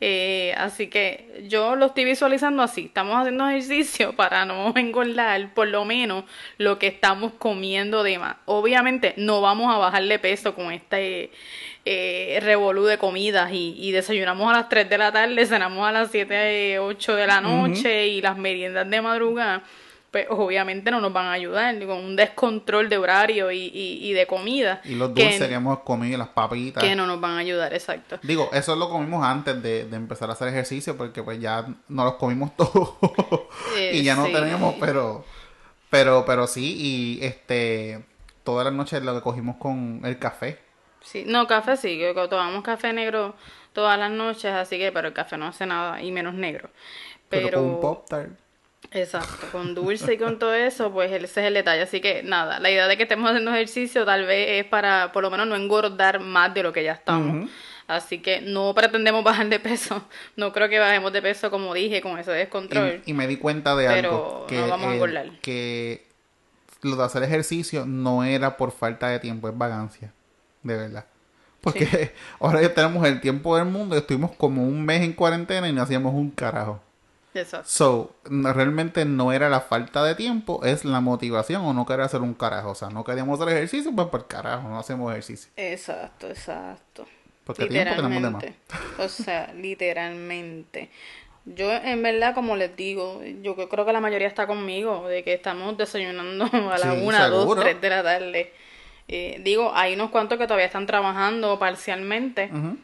S2: Eh, así que yo lo estoy visualizando así. Estamos haciendo ejercicio para no engordar por lo menos lo que estamos comiendo de más. Obviamente no vamos a bajarle peso con este eh, revolú de comidas y, y desayunamos a las 3 de la tarde, cenamos a las 7, 8 de la noche y las meriendas de madrugada pues obviamente no nos van a ayudar con un descontrol de horario y, y, y de comida
S1: Y los
S2: que,
S1: dulces que hemos comido, las papitas.
S2: que no nos van a ayudar, exacto.
S1: Digo, eso lo comimos antes de, de empezar a hacer ejercicio porque pues ya no los comimos todos
S2: Eh,
S1: y ya no
S2: sí.
S1: tenemos, pero, pero, pero sí, y este, todas las noches lo que cogimos con el café.
S2: Sí, no, café sí, que tomamos café negro todas las noches, así que, pero el café no hace nada y menos negro.
S1: Pero,
S2: Pero,
S1: con un pop tart.
S2: Exacto, con dulce y con todo eso, pues ese es el detalle. Así que nada, la idea de que estemos haciendo ejercicio tal vez es para por lo menos no engordar más de lo que ya estamos. Así que no pretendemos bajar de peso. No creo que bajemos de peso, como dije, con ese descontrol.
S1: Y, y me di cuenta de
S2: Pero
S1: algo que,
S2: no vamos a
S1: el-
S2: engordar.
S1: que lo de hacer ejercicio no era por falta de tiempo, es vagancia, de verdad. Porque ahora ya tenemos el tiempo del mundo y estuvimos como un mes en cuarentena y no hacíamos un carajo.
S2: Exacto.
S1: So, realmente no era la falta de tiempo, es la motivación o no querer hacer un carajo. O sea, no queríamos hacer ejercicio, pues por carajo, no hacemos ejercicio.
S2: Exacto, exacto.
S1: Porque tiempo tenemos de más.
S2: Literalmente. O sea, literalmente. Yo, en verdad, como les digo, yo creo que la mayoría está conmigo, de que estamos desayunando a las
S1: Sí,
S2: 1, 2,
S1: seguro.
S2: 3 de la tarde. Eh, digo, hay unos cuantos que todavía están trabajando parcialmente,
S1: Ujú.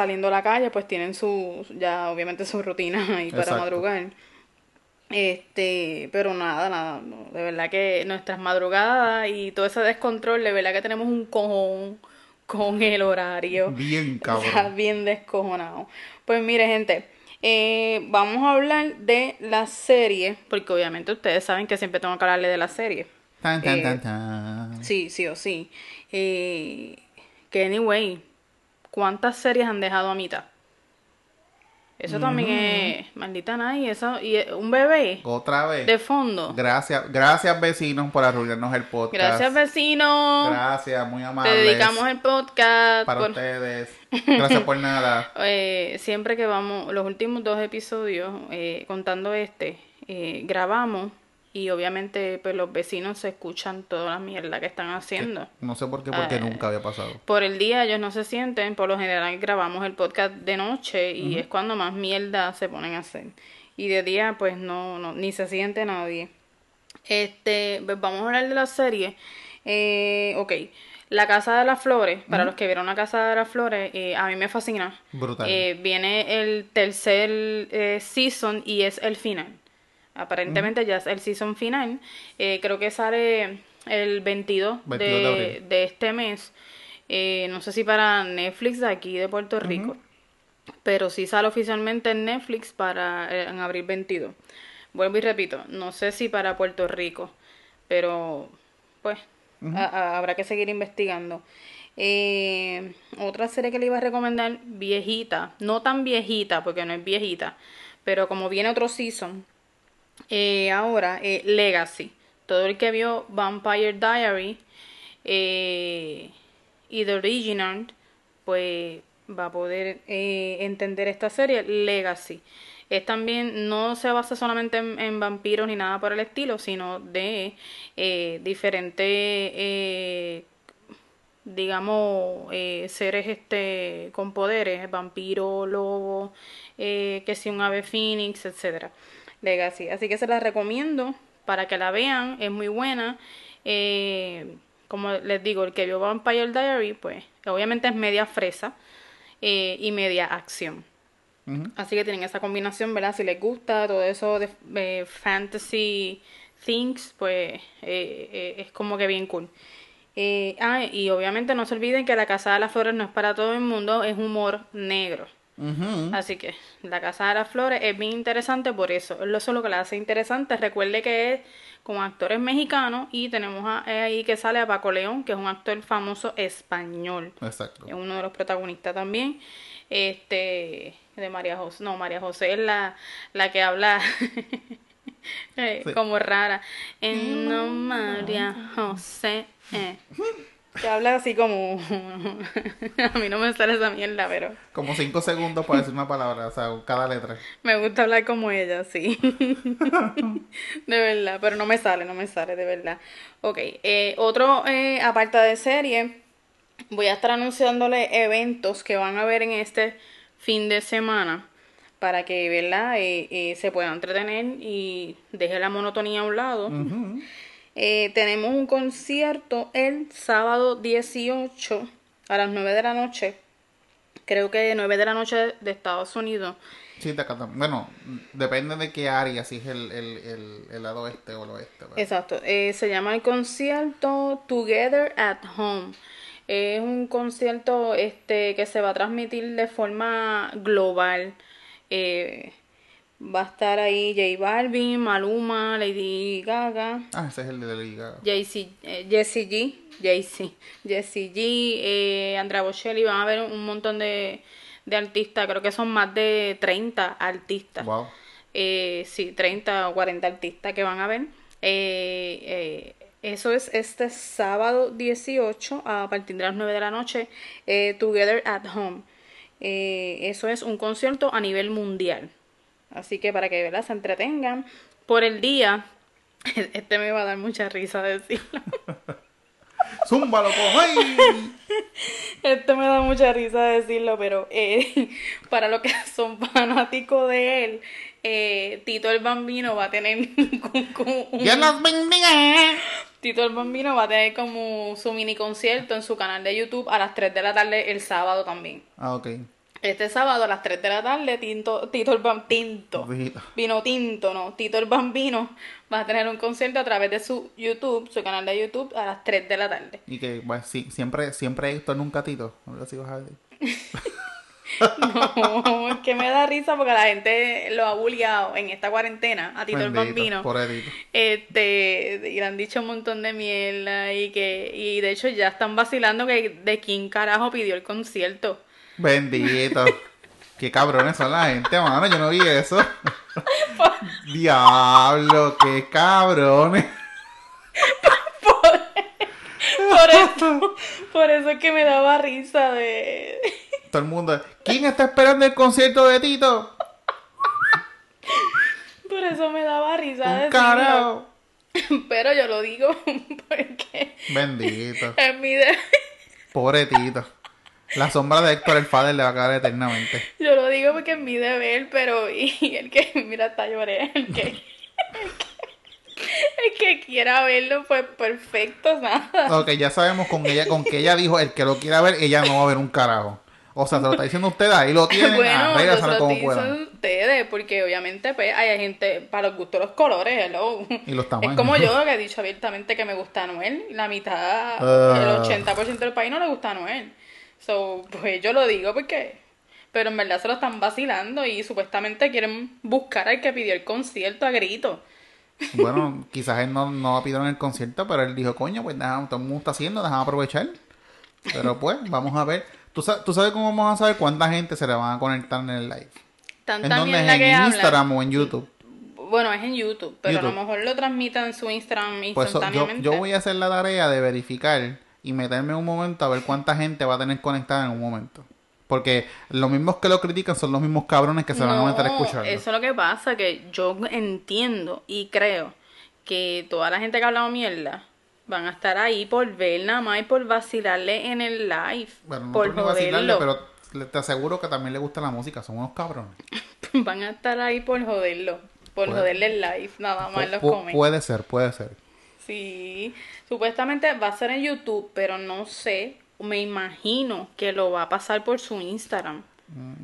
S2: Saliendo a la calle, pues tienen su, ya obviamente su rutina ahí para
S1: Exacto.
S2: madrugar. Este, pero nada, nada, no, de verdad que nuestras madrugadas y todo ese descontrol, de verdad que tenemos un cojón con el horario.
S1: Bien cabrón.
S2: bien descojonado. Pues mire, gente, eh, vamos a hablar de la serie, porque obviamente ustedes saben que siempre tengo que hablarle de la serie.
S1: Tan, tan,
S2: Eh,
S1: tan, tan.
S2: Sí, sí o sí. Eh, que anyway, ¿cuántas series han dejado a mitad? Eso también es maldita Nay, eso y un bebé
S1: Otra vez.
S2: de fondo.
S1: Gracias, gracias vecinos por arruinarnos el podcast.
S2: Gracias vecinos.
S1: Gracias, muy
S2: Te
S1: amables.
S2: dedicamos el podcast.
S1: para
S2: por-
S1: ustedes. Gracias por nada.
S2: Eh, siempre que vamos, los últimos dos episodios, eh, contando este, eh, grabamos y obviamente pues los vecinos se escuchan toda la mierda que están haciendo.
S1: No sé por qué, porque
S2: Eh,
S1: nunca había pasado.
S2: Por el día ellos no se sienten, por lo general grabamos el podcast de noche y es cuando más mierda se ponen a hacer. Y de día pues no, no ni se siente nadie. Este, pues vamos a hablar de la serie. Eh, ok, La Casa de las Flores, para los que vieron La Casa de las Flores, eh, a mí me fascina.
S1: Brutal.
S2: Eh, viene el tercer eh, season y es el final. Aparentemente ya es el season final. Eh, creo que sale el 22,
S1: 22 de
S2: de,
S1: abril.
S2: de este mes. Eh, no sé si para Netflix de aquí de Puerto Rico. Pero sí sale oficialmente en Netflix para eh, en abril 22. Vuelvo y repito, no sé si para Puerto Rico, pero pues a- a- habrá que seguir investigando. Eh, otra serie que le iba a recomendar, viejita, no tan viejita porque no es viejita, pero como viene otro season, eh, ahora eh, Legacy. Todo el que vio Vampire Diary eh, y The Original, pues va a poder eh, entender esta serie, Legacy. Es también, no se basa solamente en, vampiros ni nada por el estilo, sino de diferentes, digamos, seres este, con poderes, vampiro, lobo, que si un ave phoenix, etcétera. Legacy. Así que se la recomiendo para que la vean, es muy buena. Eh, como les digo, el que vio Vampire Diary, pues obviamente es media fresa eh, y media acción. Así que tienen esa combinación, ¿verdad? Si les gusta todo eso de eh, fantasy things, pues es como que bien cool. ah, y obviamente no se olviden que La Casa de las Flores no es para todo el mundo, es humor negro. Así que La Casa de las Flores es bien interesante por eso. Eso es lo que la hace interesante. Recuerde que es con actores mexicanos y tenemos ahí que sale a Paco León, que es un actor famoso español.
S1: Exacto.
S2: Es uno de los protagonistas también. Este, de María José. No, María José es la, la que habla como rara. En no María José. Eh que habla así como. a mí no me sale esa mierda, pero.
S1: Como cinco segundos para decir una palabra, o sea, cada letra.
S2: Me gusta hablar como ella, sí. de verdad, pero no me sale, no me sale, de verdad. Ok, eh, otro eh, aparte de serie, voy a estar anunciándole eventos que van a ver en este fin de semana para que, ¿verdad? Eh, eh, se puedan entretener y deje la monotonía a un lado. Eh, tenemos un concierto el sábado 18 a las 9 de la noche. Creo que 9 de la noche de Estados Unidos.
S1: Sí, de acá Bueno, depende de qué área, si es el, el, el, lado este o el oeste.
S2: Exacto. Eh, se llama el concierto Together at Home. Es un concierto este que se va a transmitir de forma global. Eh, Va a estar ahí J Balvin, Maluma, Lady Gaga.
S1: Ah, ese es el de Lady Gaga.
S2: Eh, Jessie G, Jay-Z, Jessie G, eh, Andrea Bocelli. Van a ver un montón de, de artistas. Creo que son más de 30 artistas.
S1: Wow.
S2: Eh, sí, 30 o 40 artistas que van a ver. Eh, eh, eso es este sábado 18 a partir de las 9 de la noche. Eh, Together at Home. Eh, eso es un concierto a nivel mundial. Así que para que ¿verdad? se entretengan por el día, este me va a dar mucha risa decirlo.
S1: ¡Zúmbalo, ¡Ay!
S2: Este me da mucha risa decirlo, pero eh, para los que son fanáticos de él, eh, Tito el Bambino va a tener como un... Tito el Bambino va a tener como su mini concierto en su canal de YouTube a las 3 de la tarde el sábado también.
S1: Ah, ok.
S2: Este sábado a las 3 de la tarde, Tinto, Tito el Bambino, Tinto, Vino Tinto, no, Tito el Bambino va a tener un concierto a través de su YouTube, su canal de YouTube, a las 3 de la tarde.
S1: Y que, bueno, sí, siempre, siempre esto nunca Tito, si vas a decir.
S2: no, es que me da risa porque la gente lo ha bulliado en esta cuarentena a Tito el Bambino.
S1: Por Edito.
S2: Este, y le han dicho un montón de mierda y que, y de hecho ya están vacilando que de quién carajo pidió el concierto.
S1: Bendito. qué cabrones son la gente, mano. Yo no vi eso. Diablo, qué cabrones.
S2: Por, eso, por eso es que me daba risa de.
S1: Todo el mundo. ¿Quién está esperando el concierto de Tito?
S2: Por eso me daba risa de
S1: carajo.
S2: Pero yo lo digo porque.
S1: Bendito.
S2: Es mi de...
S1: Pobre Tito. La sombra de Héctor el Fader le va a quedar eternamente.
S2: Yo lo digo porque es mi deber, pero y el que, mira, hasta lloré, el que, el que, el que quiera verlo, pues perfecto, nada.
S1: Ok, ya sabemos con ella, con que ella dijo, el que lo quiera ver, ella no va a ver un carajo. O sea, se lo está diciendo usted, ahí lo tienen,
S2: Bueno, lo
S1: como puedan.
S2: ustedes, porque obviamente pues hay gente para los gustos los colores, hello.
S1: Y los tamaños.
S2: Es como yo que he dicho abiertamente que me gusta Noel, la mitad,
S1: Ah.
S2: el 80% del país no le gusta Noel. So, pues yo lo digo porque pero en verdad se lo están vacilando y supuestamente quieren buscar al que pidió el concierto a grito.
S1: Bueno, quizás él no, no pidió en el concierto, pero él dijo, coño, pues todo el mundo está haciendo, déjame aprovechar. Pero pues, vamos a ver. ¿Tú, sa- ¿Tú sabes cómo vamos a saber cuánta gente se le van a conectar en el live? ¿En dónde es? ¿En
S2: que hablan.
S1: Instagram o en YouTube?
S2: Bueno, es en YouTube, pero a lo mejor lo transmitan en su Instagram
S1: Pues so- yo,
S2: instantáneamente.
S1: yo voy a hacer la tarea de verificar y meterme un momento a ver cuánta gente va a tener conectada en un momento. Porque los mismos que lo critican son los mismos cabrones que se van a meter a escucharlo.
S2: Eso es lo que pasa, que yo entiendo y creo que toda la gente que ha hablado mierda van a estar ahí por ver nada más y por vacilarle en el live.
S1: Bueno, no
S2: por
S1: por vacilarle, pero te aseguro que también le gusta la música, son unos cabrones.
S2: Van a estar ahí por joderlo. Por
S1: Puede-
S2: joderle el live, nada más en los comments.
S1: puede ser, puede ser.
S2: Sí, supuestamente va a ser en YouTube, pero no sé, me imagino que lo va a pasar por su Instagram.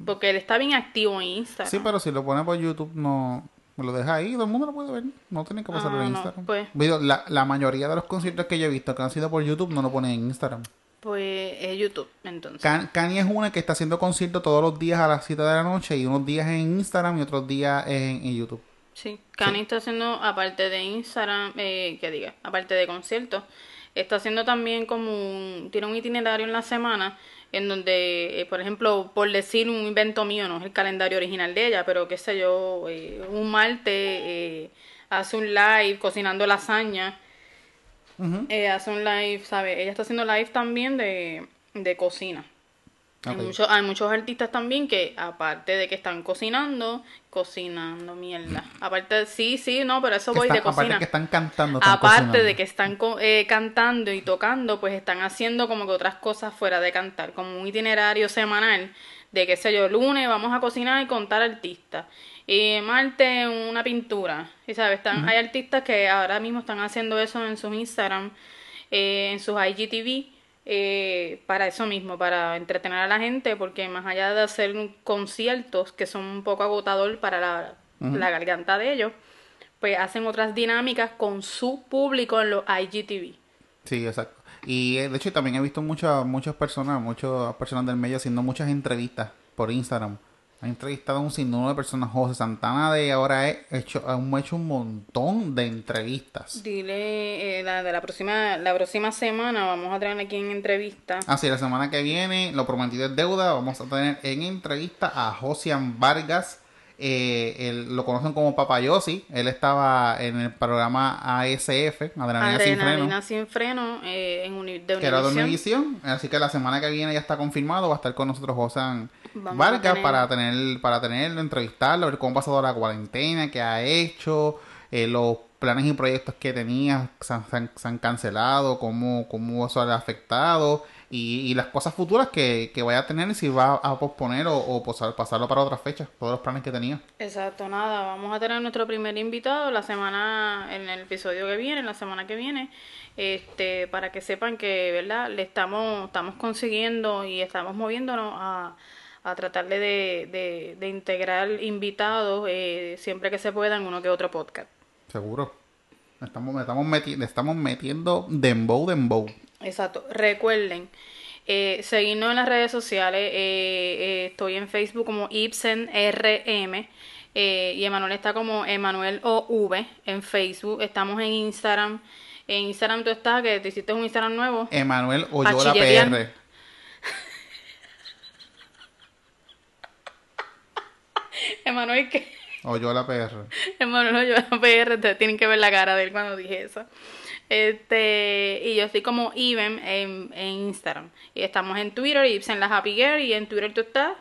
S2: Porque él está bien activo en Instagram.
S1: Mm. Sí, pero si lo pone por YouTube, no. Me lo deja ahí, todo el mundo lo puede ver. No tiene que pasarlo
S2: Ah,
S1: en
S2: no,
S1: Instagram.
S2: pues.
S1: La, la mayoría de los conciertos que yo he visto que han sido por YouTube no lo ponen en Instagram.
S2: Pues es YouTube, entonces.
S1: Kan- Kanye es una que está haciendo conciertos todos los días a las 7 de la noche y unos días en Instagram y otros días en, en YouTube.
S2: Sí, Kanye está haciendo, aparte de Instagram, eh, que diga, aparte de conciertos, está haciendo también como un, tiene un itinerario en la semana en donde, eh, por ejemplo, por decir un invento mío, no es el calendario original de ella, pero qué sé yo, eh, un martes eh, hace un live cocinando lasaña, hace un live, ¿sabe? Ella está haciendo live también de, de cocina. Hay,
S1: Ok.
S2: muchos, hay muchos artistas también que, aparte de que están cocinando, cocinando mierda. Aparte, sí, sí, no, pero eso
S1: Que
S2: voy de cocina.
S1: aparte que están cantando. están
S2: Aparte
S1: cocinando.
S2: de que están eh, cantando y tocando, pues están haciendo como que otras cosas fuera de cantar, como un itinerario semanal de qué sé yo, lunes vamos a cocinar y contar artistas. Y martes una pintura. Y sabes, están, hay artistas que ahora mismo están haciendo eso en sus Instagram, eh, en sus IGTV, eh, para eso mismo, para entretener a la gente, porque más allá de hacer conciertos que son un poco agotador para la, la garganta de ellos, pues hacen otras dinámicas con su público en los IGTV.
S1: Sí, exacto. Y eh, de hecho también he visto muchas muchas personas, muchas personas del medio haciendo muchas entrevistas por Instagram. Ha entrevistado a un sinnúmero de personas. José Santana de ahora he hecho, hemos hecho un montón de entrevistas.
S2: Dile, eh, la de la próxima, la próxima semana vamos a tener aquí en entrevista.
S1: Así, la semana que viene, lo prometido es deuda. Vamos a tener en entrevista a Josian Vargas. Eh, él- lo conocen como Papayosi. Él estaba en el programa ASF, Adrenalina Sin Freno.
S2: Adrenalina sin freno eh, en uni- de
S1: que era de
S2: Univision.
S1: Así que la semana que viene ya está confirmado. Va a estar con nosotros José Vargas
S2: tener-
S1: para tener para tenerlo, entrevistarlo, ver cómo ha pasado la cuarentena, qué ha hecho, eh, los planes y proyectos que tenía se han, se han- se han cancelado, cómo, cómo eso le ha afectado y, y las cosas futuras que, que vaya a tener y si va a posponer o, o pasar- pasarlo para otras fechas, todos los planes que tenía.
S2: Exacto, nada, vamos a tener nuestro primer invitado la semana, en el episodio que viene, la semana que viene, este, para que sepan que, ¿verdad? Le estamos, estamos consiguiendo y estamos moviéndonos a, a tratarle de, de, de integrar invitados eh, siempre que se pueda en uno que otro podcast.
S1: Seguro. Estamos, estamos, meti- estamos metiendo dembow, dembow.
S2: Exacto. Recuerden eh, seguirnos en las redes sociales. eh, eh, estoy en Facebook como Ibsen RM. eh, y Emanuel está como Emanuel OV en Facebook. Estamos en Instagram. En Instagram tú estás, que te hiciste un Instagram nuevo.
S1: Emanuel Oyola. PR.
S2: Emanuel que
S1: Oyola PR.
S2: Emanuel yo PR, te tienen que ver la cara de él cuando dije eso. Este, y yo estoy como Ibem en, en Instagram. Y estamos en Twitter, Ibsen la Happy Girl, y en Twitter tú estás.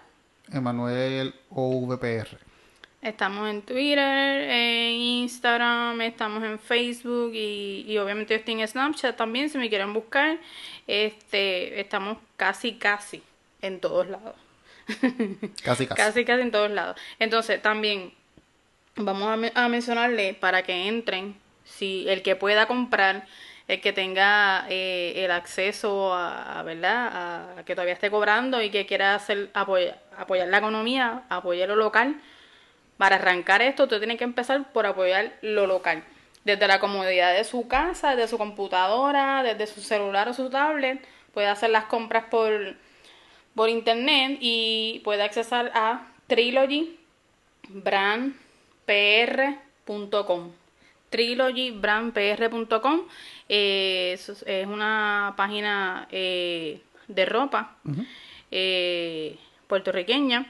S1: Emanuel OVPR.
S2: Estamos en Twitter, en Instagram, estamos en Facebook y, y obviamente yo estoy en Snapchat también si me quieren buscar. Este, estamos casi casi en todos lados.
S1: Casi, casi.
S2: Casi casi en todos lados. Entonces también vamos a, a mencionarle para que entren, si el que pueda comprar, el que tenga eh, el acceso a, ¿verdad? A, que todavía esté cobrando y que quiera hacer apoyar, apoyar la economía, apoyar lo local. Para arrancar esto, usted tiene que empezar por apoyar lo local. Desde la comodidad de su casa, desde su computadora, desde su celular o su tablet, puede hacer las compras por, por internet y puede accesar a trilogybrandpr.com trilogybrandpr.com eh, es es una página eh, de ropa eh, puertorriqueña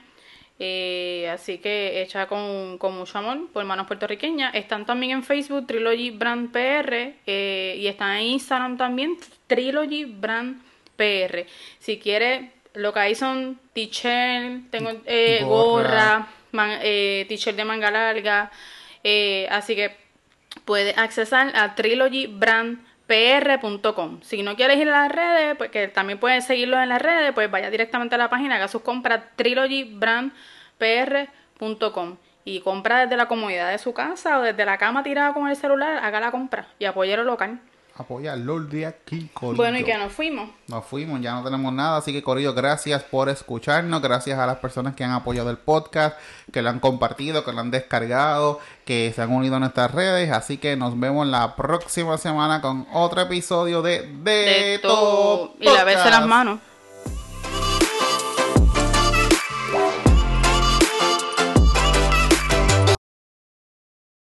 S2: así que hecha con, con, mucho amor por manos puertorriqueñas. Están también en Facebook Trilogy Brand PR y están en Instagram también Trilogy Brand PR. Si quieres, lo que hay son t-shirt, tengo eh, gorra, eh, t-shirt de manga larga. así que puedes accesar a Trilogy Brand pr.com. Si no quieres ir a las redes, pues que también puedes seguirlos en las redes, pues vaya directamente a la página, haga sus compras trilogybrandpr.com y compra desde la comodidad de su casa o desde la cama tirada con el celular, haga la compra y apoye lo local
S1: apoyarlo de aquí,
S2: Corillo. Bueno, y que nos fuimos.
S1: Nos fuimos, ya no tenemos nada. Así que, Corillo, gracias por escucharnos. Gracias a las personas que han apoyado el podcast, que lo han compartido, que lo han descargado, que se han unido a nuestras redes. Así que nos vemos la próxima semana con otro episodio de De,
S2: de todo. Y la vez las manos.